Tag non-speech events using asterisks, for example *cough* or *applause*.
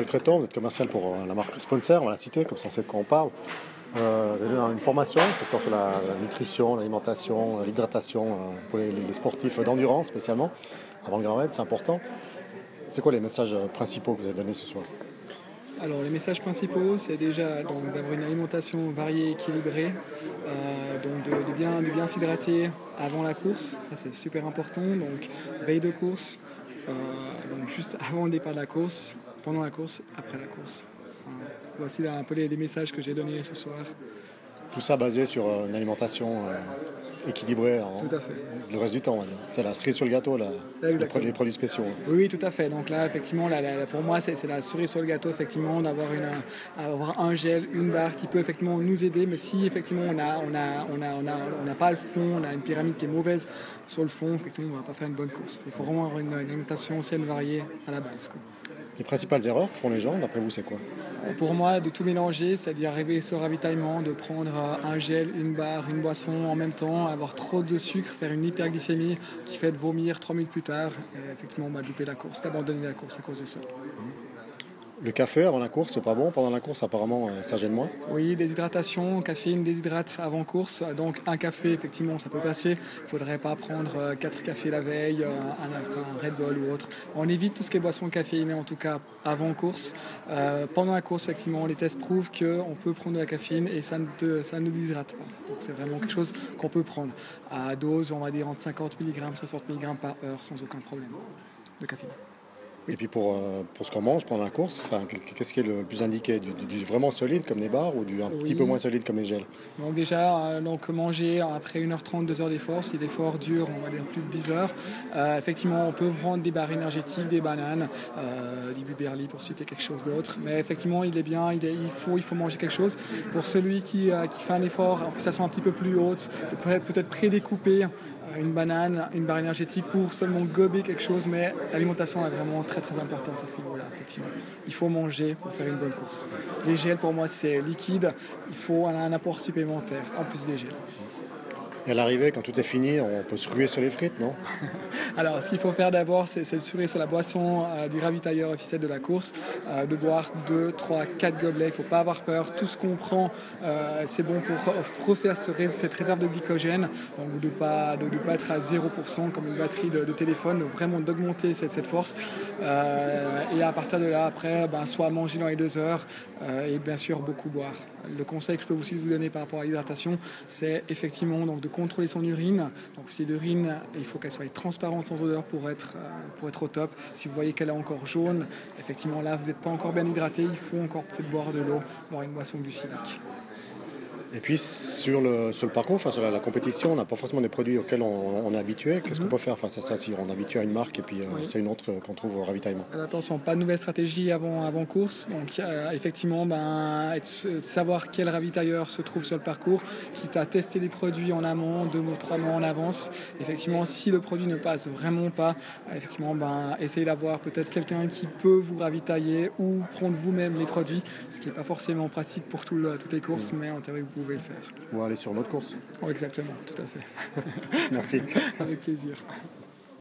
Créton, vous êtes commercial pour euh, la marque Sponsor, on va la citer, comme ça on sait de quoi on parle. Euh, vous avez une formation sur la, nutrition, l'alimentation, euh, l'hydratation euh, pour les, sportifs d'endurance spécialement, avant le Grand Raid, c'est important. C'est quoi les messages euh, principaux que vous avez donnés ce soir? Alors les messages principaux, c'est déjà d'avoir une alimentation variée, équilibrée, euh, donc de, bien, de bien s'hydrater avant la course, ça c'est super important. Donc veille de course, euh, donc juste avant le départ de la course, pendant la course, après la course. Voici un peu les, messages que j'ai donnés ce soir. Tout ça basé sur euh, une alimentation équilibrée en- Tout à fait. le reste du temps. C'est la cerise sur le gâteau, là, les, produits, les produits spéciaux. Oui, oui, tout à fait. Donc là, effectivement, pour moi, c'est la cerise sur le gâteau, effectivement, d'avoir un gel, une barre qui peut effectivement nous aider. Mais si effectivement on a, on a, on a, on a, on n'a pas le fond, on a une pyramide qui est mauvaise sur le fond, effectivement, on va pas faire une bonne course. Il faut vraiment avoir une, une alimentation saine, variée à la base. quoi. Les principales erreurs que font les gens, d'après vous, c'est quoi? Et Pour moi, de tout mélanger, c'est-à-dire arriver sur ravitaillement, de prendre euh, un gel, une barre, une boisson en même temps, avoir trop de sucre, faire une hyperglycémie qui fait de vomir trois minutes plus tard, et effectivement, on va louper la course, d'abandonner la course à cause de ça. Le café avant la course, c'est pas bon. Pendant la course, apparemment, euh, ça gêne moins. Oui, déshydratation, caféine, déshydrate avant course. Donc un café, effectivement, ça peut passer. Il ne faudrait pas prendre euh, quatre cafés la veille, euh, un, Red Bull ou autre. On évite tout ce qui est boisson caféinée, en tout cas avant course. Pendant la course, effectivement, les tests prouvent qu'on peut prendre de la caféine et ça ne, te- déshydrate pas. Donc c'est vraiment quelque chose qu'on peut prendre à dose, on va dire entre 50 mg, 60 mg par heure sans aucun problème de caféine. Et puis pour, euh, pour ce qu'on mange pendant la course, enfin, qu'est-ce qui est le plus indiqué? Du, vraiment solide comme les bars ou du un petit peu moins solide comme les gels? Donc déjà, euh, donc manger après 1h30, 2 heures d'effort, si l'effort dure, on va dire plus de 10 heures. Euh, effectivement, on peut prendre des barres énergétiques, des bananes, du Biberly pour citer quelque chose d'autre. Mais effectivement, il est bien, il, est- il faut, il faut manger quelque chose. Pour celui qui, qui fait un effort, en plus ça sont un petit peu plus haute, peut- peut-être prédécouper euh, une banane, une barre énergétique pour seulement gober quelque chose, mais l'alimentation est vraiment très très importante à ce niveau-là, effectivement. Il faut manger pour faire une bonne course. Les gels pour moi c'est liquide, il faut un, un apport supplémentaire en plus des gels. Et à l'arrivée, quand tout est fini, on peut se ruer sur les frites, non *laughs* Alors, ce qu'il faut faire d'abord, c'est de sourire sur la boisson euh, du ravitailleur officiel de la course, euh, de boire 2, 3, 4 gobelets. Il ne faut pas avoir peur. Tout ce qu'on prend, euh, c'est bon pour re- refaire cette réserve de glycogène. Donc, de ne pas, être à 0% comme une batterie de, téléphone, donc vraiment d'augmenter cette, force. Et à partir de là, après, ben, soit manger dans les deux heures et bien sûr beaucoup boire. Le conseil que je peux aussi vous donner par rapport à l'hydratation, c'est effectivement donc, de contrôler son urine. Donc si l'urine, il faut qu'elle soit transparente sans odeur pour être, euh, pour être au top. Si vous voyez qu'elle est encore jaune, effectivement là, vous n'êtes pas encore bien hydraté, il faut encore peut-être boire de l'eau, boire une boisson glucidique. Et puis sur le, sur le parcours, enfin sur la, la compétition, on n'a pas forcément des produits auxquels on, on est habitué. Qu'est-ce qu'on peut faire face à ça si on est habitué à une marque et puis euh, Mhm. Oui. c'est une autre qu'on trouve au ravitaillement? Alors, Attention, pas de nouvelle stratégie avant, avant course. Donc, euh, effectivement, ben, être- euh, savoir quel ravitailleur se trouve sur le parcours, quitte à tester les produits en amont, deux ou trois mois en avance. Effectivement, si le produit ne passe vraiment pas, effectivement, ben, essayez d'avoir peut-être quelqu'un qui peut vous ravitailler ou prendre vous-même les produits, ce qui n'est pas forcément pratique pour tout le- toutes les courses, mais en théorie, vous pouvez le faire. Ou aller sur une autre course Oh, exactement, tout à fait. *laughs* Merci. Avec plaisir.